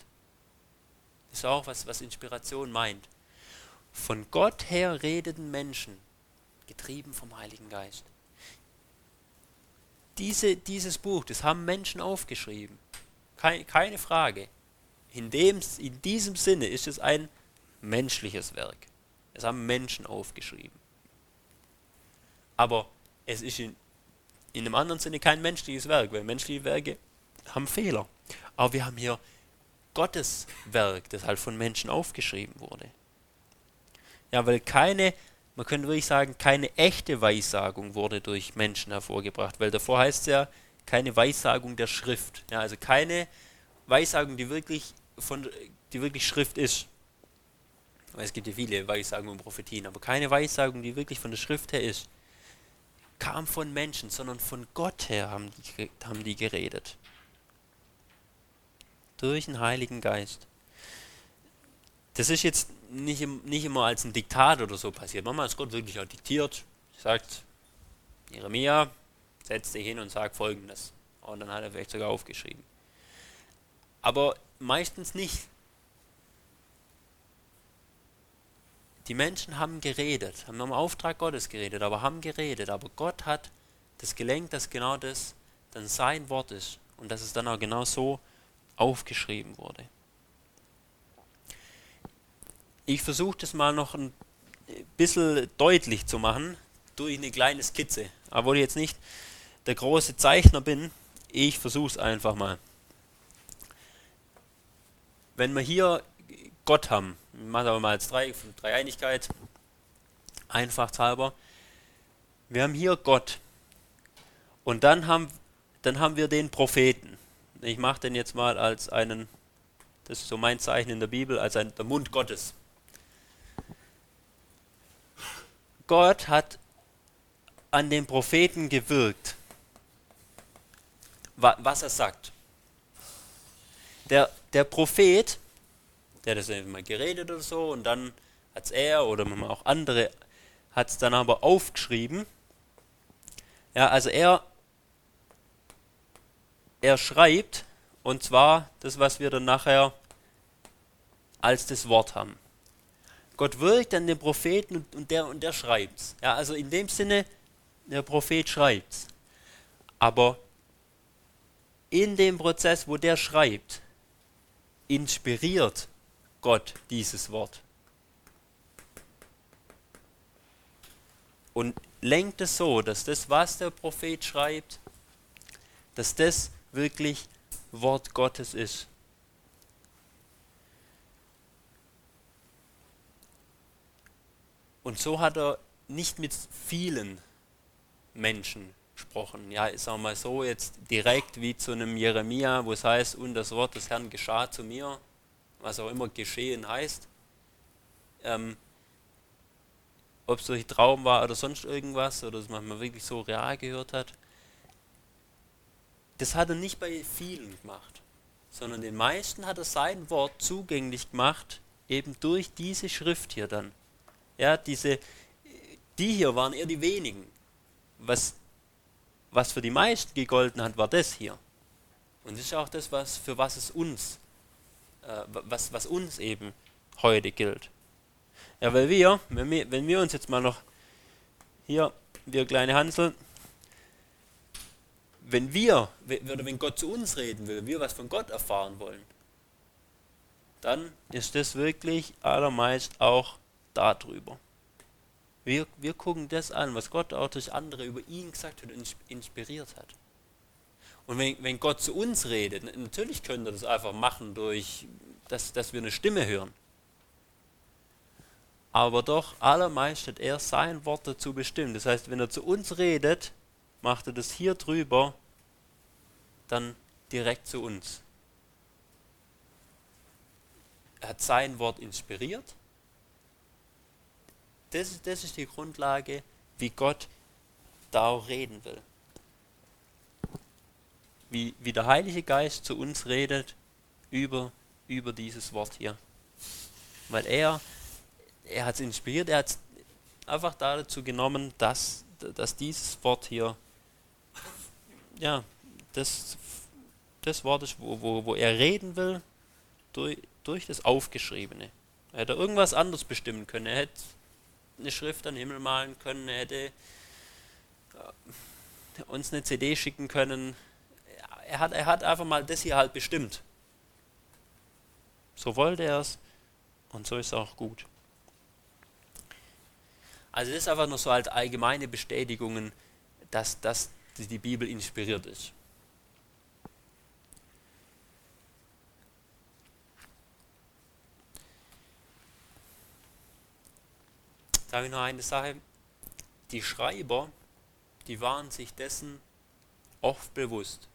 Das ist auch was, was Inspiration meint. Von Gott her redeten Menschen, getrieben vom Heiligen Geist. Diese, dieses Buch, das haben Menschen aufgeschrieben. Keine, Frage. In, dem, in diesem Sinne ist es ein menschliches Werk. Es haben Menschen aufgeschrieben. Aber es ist in, in einem anderen Sinne kein menschliches Werk, weil menschliche Werke haben Fehler. Aber wir haben hier Gottes Werk, das halt von Menschen aufgeschrieben wurde. Ja, weil keine, man könnte wirklich sagen, keine echte Weissagung wurde durch Menschen hervorgebracht, weil davor heißt es ja, keine Weissagung der Schrift. Ja, also keine Weissagung, die wirklich von, die wirklich Schrift ist. Weil es gibt ja viele Weissagungen und Prophetien, aber keine Weissagung, die wirklich von der Schrift her ist, kam von Menschen, sondern von Gott her haben die, haben die geredet. Durch den Heiligen Geist. Das ist jetzt nicht, nicht immer als ein Diktat oder so passiert. Manchmal ist Gott wirklich auch diktiert, sagt, Jeremia, setz dich hin und sag folgendes. Und dann hat er vielleicht sogar aufgeschrieben. Aber meistens nicht. Die Menschen haben geredet, haben im Auftrag Gottes geredet, aber haben geredet. Aber Gott hat das gelenkt, dass genau das dann sein Wort ist und dass es dann auch genau so aufgeschrieben wurde. Ich versuche das mal noch ein bisschen deutlich zu machen durch eine kleine Skizze. Obwohl ich jetzt nicht der große Zeichner bin, ich versuche es einfach mal. Wenn wir hier Gott haben, machen wir mal als drei, einfach halber. Wir haben hier Gott. Und dann haben, dann haben wir den Propheten. Ich mache den jetzt mal als einen, das ist so mein Zeichen in der Bibel, als ein, der Mund Gottes. Gott hat an den Propheten gewirkt, was er sagt. Der, der Prophet der hat das mal geredet oder so und dann hat es er oder auch andere hat es dann aber aufgeschrieben. Ja, also er er schreibt und zwar das, was wir dann nachher als das Wort haben. Gott wirkt an den Propheten und, und der und der schreibt's. Ja, also in dem Sinne, der Prophet schreibt's. Aber in dem Prozess, wo der schreibt, inspiriert Gott dieses Wort. Und lenkt es so, dass das, was der Prophet schreibt, dass das wirklich Wort Gottes ist. Und so hat er nicht mit vielen Menschen gesprochen. Ja, ich sage mal so, jetzt direkt wie zu einem Jeremia, wo es heißt, und das Wort des Herrn geschah zu mir, was auch immer geschehen heißt. Ähm, Ob es durch Traum war oder sonst irgendwas, oder dass man mal wirklich so real gehört hat. Das hat er nicht bei vielen gemacht, sondern den meisten hat er sein Wort zugänglich gemacht, eben durch diese Schrift hier dann. Ja, diese, die hier waren eher die wenigen. Was, was für die meisten gegolten hat, war das hier. Und das ist auch das, was, für was es uns, äh, was, was uns eben heute gilt. Ja, weil wir, wenn wir, wenn wir uns jetzt mal noch hier, wir kleine Hansel, wenn wir, oder wenn Gott zu uns reden will, wir was von Gott erfahren wollen, dann ist das wirklich allermeist auch darüber. Wir, wir gucken das an, was Gott auch durch andere über ihn gesagt hat und inspiriert hat. Und wenn, wenn Gott zu uns redet, natürlich können wir das einfach machen durch, dass, dass wir eine Stimme hören. Aber doch allermeist hat er sein Wort dazu bestimmt. Das heißt, wenn er zu uns redet, macht er das hier drüber, dann direkt zu uns. Er hat sein Wort inspiriert das, das ist die Grundlage, wie Gott da auch reden will. Wie, wie der Heilige Geist zu uns redet über, über dieses Wort hier. Weil er, er hat es inspiriert, er hat es einfach dazu genommen, dass, dass dieses Wort hier, ja, das, das Wort ist, wo, wo, wo er reden will, durch, durch das Aufgeschriebene. Er hätte irgendwas anderes bestimmen können. Er hätte eine Schrift an den Himmel malen können, er hätte äh, uns eine CD schicken können. Er hat, er hat einfach mal das hier halt bestimmt. So wollte er es und so ist es auch gut. Also das ist einfach nur so als allgemeine Bestätigungen, dass, dass die Bibel inspiriert ist. Da ich noch eine Sache. Die Schreiber, die waren sich dessen oft bewusst.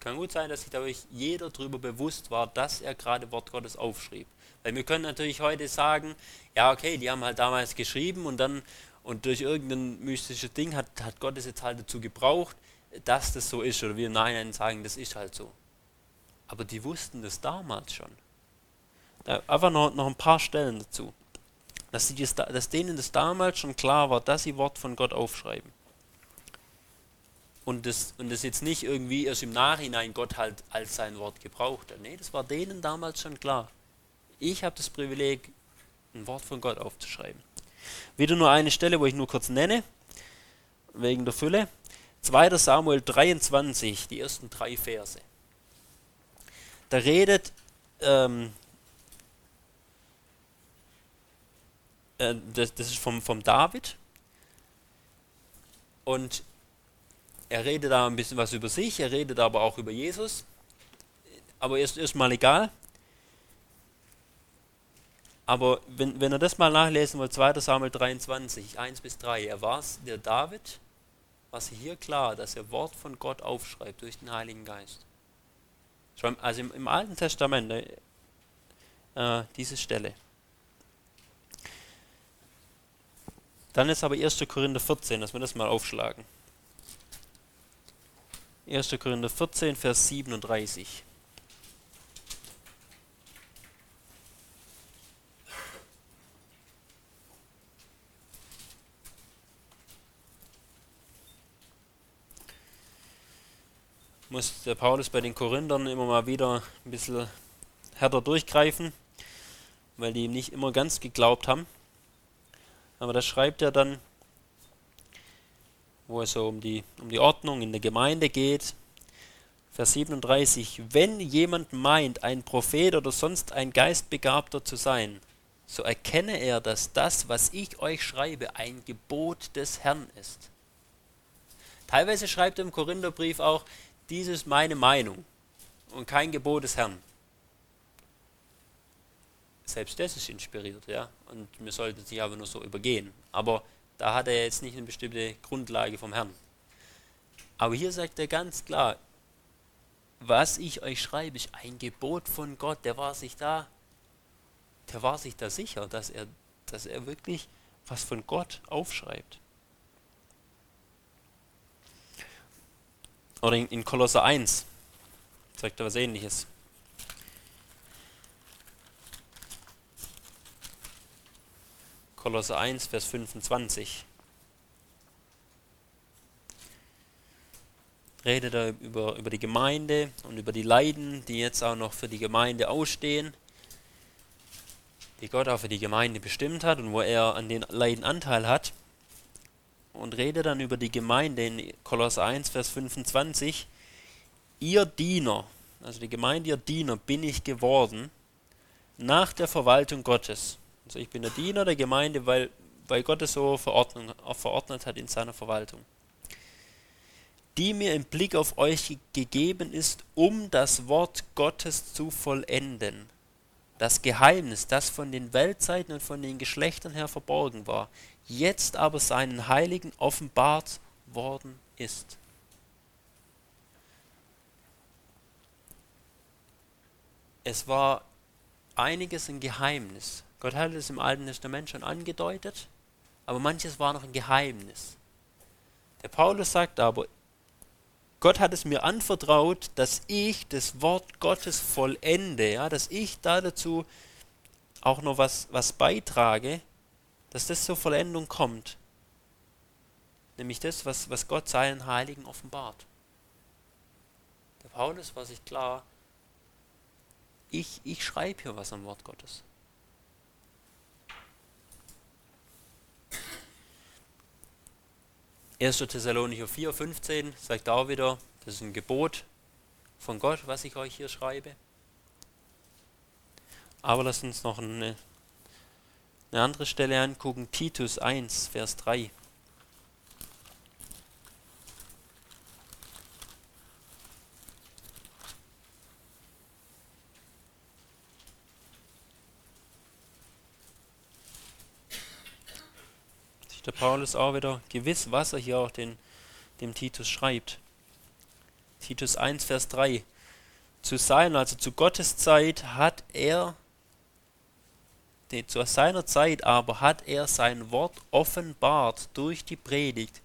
Kann gut sein, dass sich dadurch jeder darüber bewusst war, dass er gerade Wort Gottes aufschrieb. Weil wir können natürlich heute sagen, ja okay, die haben halt damals geschrieben und dann und durch irgendein mystisches Ding hat, hat Gott es jetzt halt dazu gebraucht, dass das so ist. Oder wir nein sagen, das ist halt so. Aber die wussten das damals schon. Da einfach noch, noch ein paar Stellen dazu. Dass, das, dass denen das damals schon klar war, dass sie Wort von Gott aufschreiben. Und das, und das jetzt nicht irgendwie erst im Nachhinein Gott halt als sein Wort gebraucht hat. Nee, das war denen damals schon klar. Ich habe das Privileg, ein Wort von Gott aufzuschreiben. Wieder nur eine Stelle, wo ich nur kurz nenne, wegen der Fülle. 2. Samuel 23, die ersten drei Verse. Da redet ähm, äh, das, das ist vom, vom David. Und er redet da ein bisschen was über sich, er redet aber auch über Jesus. Aber ist erstmal egal. Aber wenn, wenn ihr das mal nachlesen wollt, 2. Samuel 23, 1 bis 3, er war es, der David, war es hier klar, dass er Wort von Gott aufschreibt durch den Heiligen Geist. Also im, im Alten Testament, äh, diese Stelle. Dann ist aber 1. Korinther 14, dass wir das mal aufschlagen. 1. Korinther 14, Vers 37. muss der Paulus bei den Korinthern immer mal wieder ein bisschen härter durchgreifen, weil die ihm nicht immer ganz geglaubt haben. Aber da schreibt er dann, wo es so um die, um die Ordnung in der Gemeinde geht, Vers 37, wenn jemand meint, ein Prophet oder sonst ein Geistbegabter zu sein, so erkenne er, dass das, was ich euch schreibe, ein Gebot des Herrn ist. Teilweise schreibt er im Korintherbrief auch, dies ist meine Meinung und kein Gebot des Herrn. Selbst das ist inspiriert, ja. Und wir sollten sich aber nur so übergehen. Aber da hat er jetzt nicht eine bestimmte Grundlage vom Herrn. Aber hier sagt er ganz klar, was ich euch schreibe, ist ein Gebot von Gott. Der war sich da, der war sich da sicher, dass er, dass er wirklich was von Gott aufschreibt. Oder in, in Kolosser 1 sagt er was ähnliches. Kolosser 1, Vers 25. Redet er über, über die Gemeinde und über die Leiden, die jetzt auch noch für die Gemeinde ausstehen, die Gott auch für die Gemeinde bestimmt hat und wo er an den Leiden Anteil hat. Und redet dann über die Gemeinde in Kolosser 1, Vers 25. Ihr Diener, also die Gemeinde, ihr Diener bin ich geworden nach der Verwaltung Gottes also ich bin der Diener der Gemeinde, weil, weil Gott es so verordnet, verordnet hat in seiner Verwaltung. Die mir im Blick auf euch gegeben ist, um das Wort Gottes zu vollenden. Das Geheimnis, das von den Weltzeiten und von den Geschlechtern her verborgen war, jetzt aber seinen Heiligen offenbart worden ist. Es war einiges ein Geheimnis. Gott hat es im Alten Testament schon angedeutet, aber manches war noch ein Geheimnis. Der Paulus sagt aber, Gott hat es mir anvertraut, dass ich das Wort Gottes vollende, ja, dass ich da dazu auch noch was, was beitrage, dass das zur Vollendung kommt. Nämlich das, was, was Gott seinen Heiligen offenbart. Der Paulus war sich klar, ich, ich schreibe hier was am Wort Gottes. 1. Thessalonicher 4, 15 sagt auch wieder, das ist ein Gebot von Gott, was ich euch hier schreibe. Aber lasst uns noch eine, eine andere Stelle angucken, Titus 1, Vers 3. der Paulus auch wieder gewiss, was er hier auch den, dem Titus schreibt. Titus 1, Vers 3. Zu seiner, also zu Gottes Zeit hat er, zu seiner Zeit aber hat er sein Wort offenbart durch die Predigt,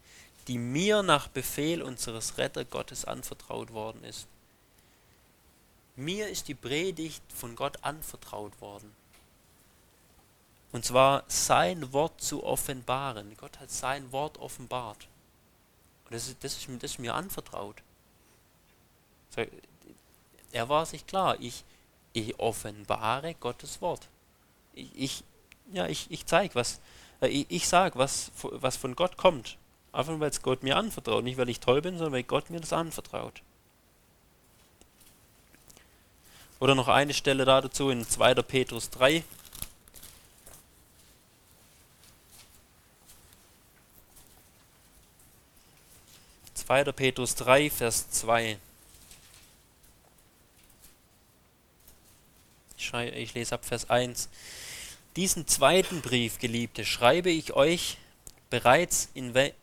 die mir nach Befehl unseres Retter Gottes anvertraut worden ist. Mir ist die Predigt von Gott anvertraut worden. Und zwar sein Wort zu offenbaren. Gott hat sein Wort offenbart. Und das ist, das ist, das ist mir anvertraut. Er war sich klar, ich, ich offenbare Gottes Wort. Ich, ich ja, ich, ich zeige was, äh, ich, ich sage, was, was von Gott kommt. Einfach weil es Gott mir anvertraut. Nicht weil ich toll bin, sondern weil Gott mir das anvertraut. Oder noch eine Stelle dazu in 2. Petrus 3, 2. Petrus 3, Vers 2. Ich, lese ab Vers 1. Diesen zweiten Brief, Geliebte, schreibe ich euch bereits, in, we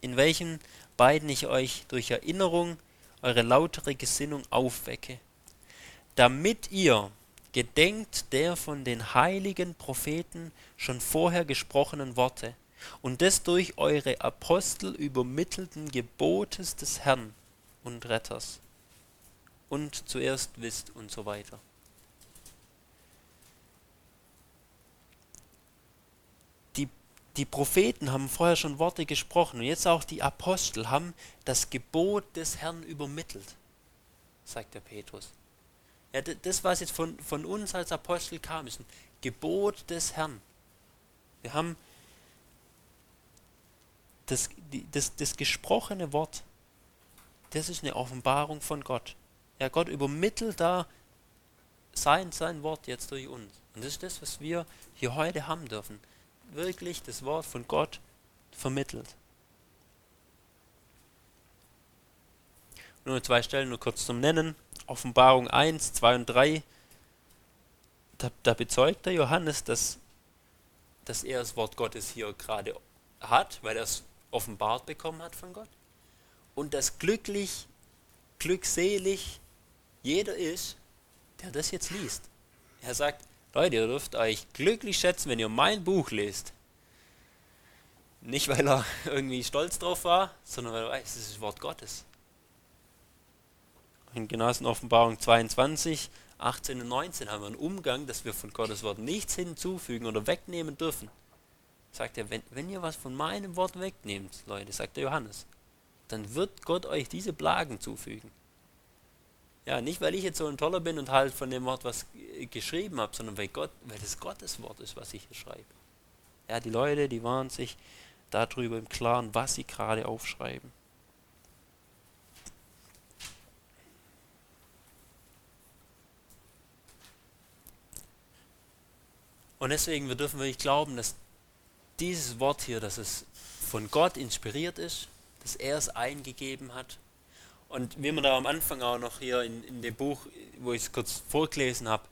in welchen beiden ich euch durch Erinnerung eure lautere Gesinnung aufwecke, damit ihr gedenkt der von den heiligen Propheten schon vorher gesprochenen Worte, und des durch eure Apostel übermittelten Gebotes des Herrn und Retters und zuerst wisst und so weiter. Die, die Propheten haben vorher schon Worte gesprochen und jetzt auch die Apostel haben das Gebot des Herrn übermittelt, sagt der Petrus. Ja, das, was jetzt von, von uns als Apostel kam, ist ein Gebot des Herrn. Wir haben das, das, das gesprochene Wort, das ist eine Offenbarung von Gott. Ja, Gott übermittelt da sein, sein Wort jetzt durch uns. Und das ist das, was wir hier heute haben dürfen. Wirklich das Wort von Gott vermittelt. Nur zwei Stellen, nur kurz zum Nennen. Offenbarung 1, 2 und 3. Da, da bezeugt der Johannes, dass, dass er das Wort Gottes hier gerade hat, weil er es offenbart bekommen hat von Gott. Und dass glücklich, glückselig jeder ist, der das jetzt liest. Er sagt, Leute, ihr dürft euch glücklich schätzen, wenn ihr mein Buch lest. Nicht, weil er irgendwie stolz drauf war, sondern weil er weiß, es ist das Wort Gottes. In Genossen Offenbarung 22, 18 und 19 haben wir einen Umgang, dass wir von Gottes Wort nichts hinzufügen oder wegnehmen dürfen. Sagt er, wenn, wenn ihr was von meinem Wort wegnehmt, Leute, sagt der Johannes, dann wird Gott euch diese Plagen zufügen. Ja, nicht weil ich jetzt so ein Toller bin und halt von dem Wort was geschrieben habe, sondern weil Gott, weil das Gottes Wort ist, was ich hier schreibe. Ja, die Leute, die waren sich darüber im Klaren, was sie gerade aufschreiben. Und deswegen, wir dürfen wirklich glauben, dass dieses Wort hier, dass es von Gott inspiriert ist, dass er es eingegeben hat. Und wie man da am Anfang auch noch hier in, in dem Buch, wo ich es kurz vorgelesen habe,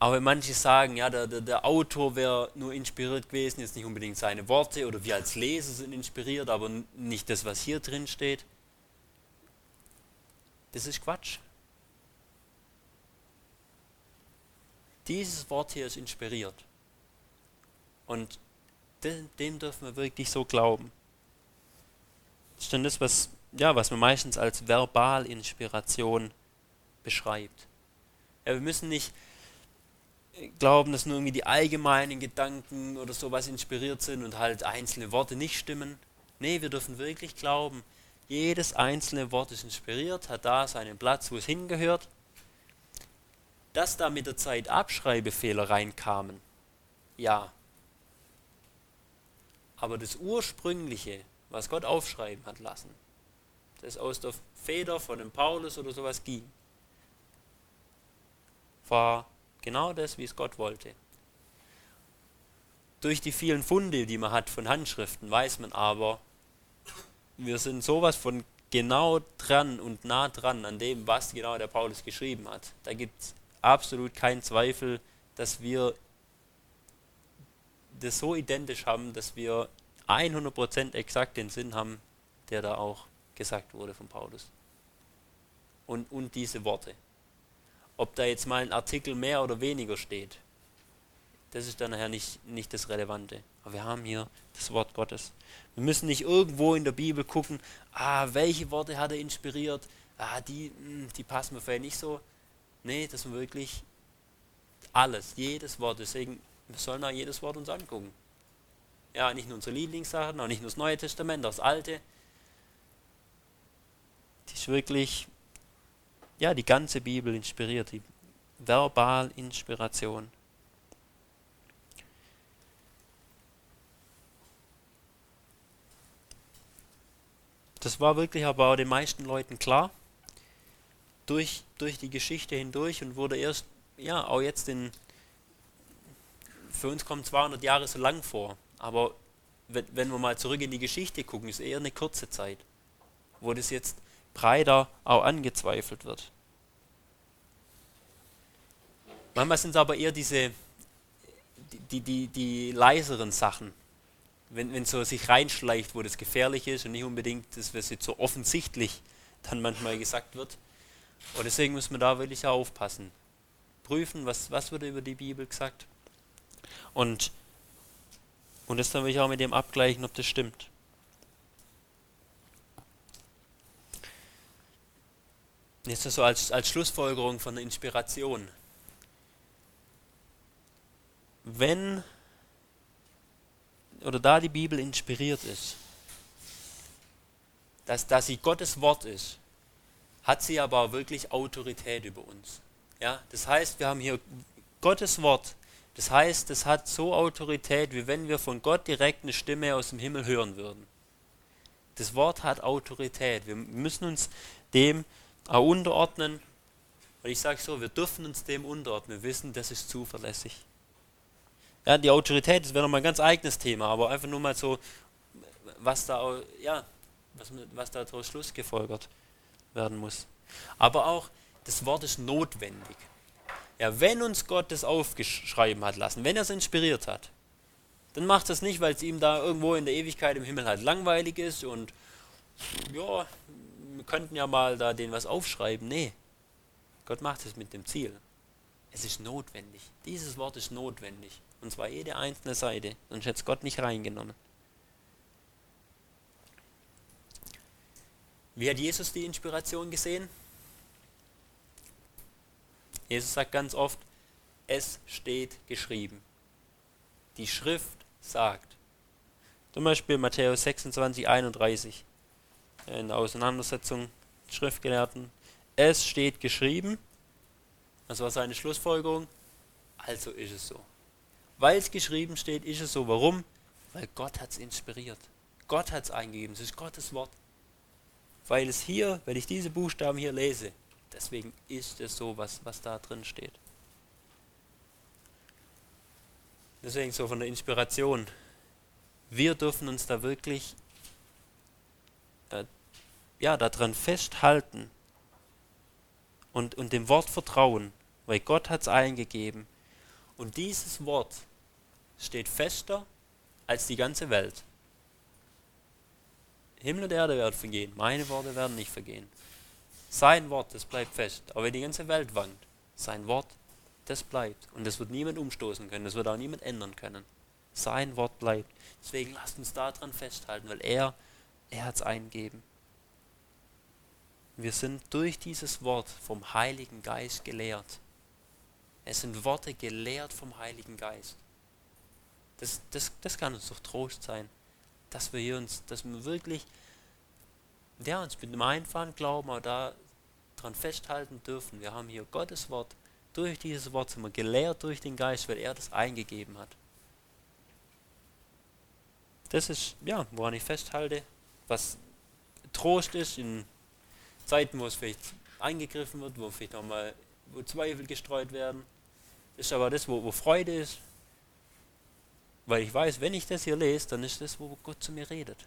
aber wenn manche sagen, ja, der, der, der Autor wäre nur inspiriert gewesen, jetzt nicht unbedingt seine Worte oder wir als Leser sind inspiriert, aber nicht das, was hier drin steht. Das ist Quatsch. Dieses Wort hier ist inspiriert. Und dem dürfen wir wirklich so glauben. Das ist dann das, was, ja, was man meistens als Verbalinspiration beschreibt. Ja, wir müssen nicht glauben, dass nur irgendwie die allgemeinen Gedanken oder sowas inspiriert sind und halt einzelne Worte nicht stimmen. Nee, wir dürfen wirklich glauben, jedes einzelne Wort ist inspiriert, hat da seinen Platz, wo es hingehört. Dass da mit der Zeit Abschreibefehler reinkamen, ja. Aber das Ursprüngliche, was Gott aufschreiben hat lassen, das aus der Feder von dem Paulus oder sowas ging, war Genau das, wie es Gott wollte. Durch die vielen Funde, die man hat von Handschriften, weiß man aber, wir sind sowas von genau dran und nah dran an dem, was genau der Paulus geschrieben hat. Da gibt es absolut keinen Zweifel, dass wir das so identisch haben, dass wir 100% exakt den Sinn haben, der da auch gesagt wurde von Paulus. Und, und diese Worte. Ob da jetzt mal ein Artikel mehr oder weniger steht, das ist dann nachher nicht, nicht das Relevante. Aber wir haben hier das Wort Gottes. Wir müssen nicht irgendwo in der Bibel gucken, ah, welche Worte hat er inspiriert, ah, die, hm, die passen mir vielleicht nicht so. Nee, das ist wirklich alles, jedes Wort. Deswegen, wir sollen auch jedes Wort uns angucken. Ja, nicht nur unsere Lieblingssachen, auch nicht nur das Neue Testament, auch das Alte. Die ist wirklich ja, die ganze Bibel inspiriert, die Verbalinspiration. Das war wirklich aber auch den meisten Leuten klar, durch, durch die Geschichte hindurch und wurde erst, ja, auch jetzt in, für uns kommen 200 Jahre so lang vor, aber wenn, wir mal zurück in die Geschichte gucken, ist eher eine kurze Zeit, wo das jetzt breiter auch angezweifelt wird. Manchmal sind es aber eher diese, die, die, die leiseren Sachen, wenn, wenn so sich reinschleicht, wo das gefährlich ist und nicht unbedingt das, was jetzt so offensichtlich dann manchmal gesagt wird. Und deswegen muss man da wirklich aufpassen. Prüfen, was, was wird über die Bibel gesagt. Und, und das dann will ich auch mit dem abgleichen, ob das stimmt. Jetzt so als, als Schlussfolgerung von der Inspiration. Wenn oder da die Bibel inspiriert ist, dass, dass sie Gottes Wort ist, hat sie aber wirklich Autorität über uns. Ja, das heißt, wir haben hier Gottes Wort. Das heißt, es hat so Autorität, wie wenn wir von Gott direkt eine Stimme aus dem Himmel hören würden. Das Wort hat Autorität. Wir müssen uns dem unterordnen. Und ich sage so, wir dürfen uns dem unterordnen. Wir wissen, das ist zuverlässig. Ja, die Autorität, das wäre nochmal ein ganz eigenes Thema, aber einfach nur mal so, was da, ja, was, was da daraus Schluss gefolgert. werden muss. Aber auch das Wort ist notwendig. Ja, wenn uns Gott das aufgeschrieben hat lassen, wenn er es inspiriert hat, dann macht das nicht, weil es ihm da irgendwo in der Ewigkeit im Himmel halt langweilig ist und ja, wir könnten ja mal da den was aufschreiben. Nee, Gott macht es mit dem Ziel. Es ist notwendig. Dieses Wort ist notwendig. Und zwar jede einzelne Seite. Sonst hätte es Gott nicht reingenommen. Wie hat Jesus die Inspiration gesehen? Jesus sagt ganz oft, es steht geschrieben. Die Schrift sagt. Zum Beispiel Matthäus 26, 31 in der Auseinandersetzung mit Schriftgelehrten. Es steht geschrieben. Das war seine Schlussfolgerung. Also ist es so. Weil es geschrieben steht, ist es so. Warum? Weil Gott hat es inspiriert. Gott hat es eingegeben. Es ist Gottes Wort. Weil es hier, wenn ich diese Buchstaben hier lese, deswegen ist es so, was, was da drin steht. Deswegen so von der Inspiration. Wir dürfen uns da wirklich äh, ja, daran festhalten und, und dem Wort vertrauen, weil Gott hat es eingegeben. Und dieses Wort steht fester als die ganze Welt. Himmel und Erde werden vergehen, meine Worte werden nicht vergehen. Sein Wort, das bleibt fest. Aber wenn die ganze Welt wankt, sein Wort, das bleibt. Und das wird niemand umstoßen können, das wird auch niemand ändern können. Sein Wort bleibt. Deswegen lasst uns daran festhalten, weil er, er hat es eingegeben. Wir sind durch dieses Wort vom Heiligen Geist gelehrt. Es sind Worte gelehrt vom Heiligen Geist. Das, das, das kann uns doch Trost sein, dass wir uns, dass wir wirklich, ja, uns mit dem einfachen Glauben auch da dran festhalten dürfen. Wir haben hier Gottes Wort. Durch dieses Wort sind wir gelehrt durch den Geist, weil er das eingegeben hat. Das ist, ja, woran ich festhalte, was Trost ist in Zeiten, wo es vielleicht eingegriffen wird, wo vielleicht nochmal Zweifel gestreut werden. Das ist aber das, wo, wo Freude ist. Weil ich weiß, wenn ich das hier lese, dann ist das, wo Gott zu mir redet.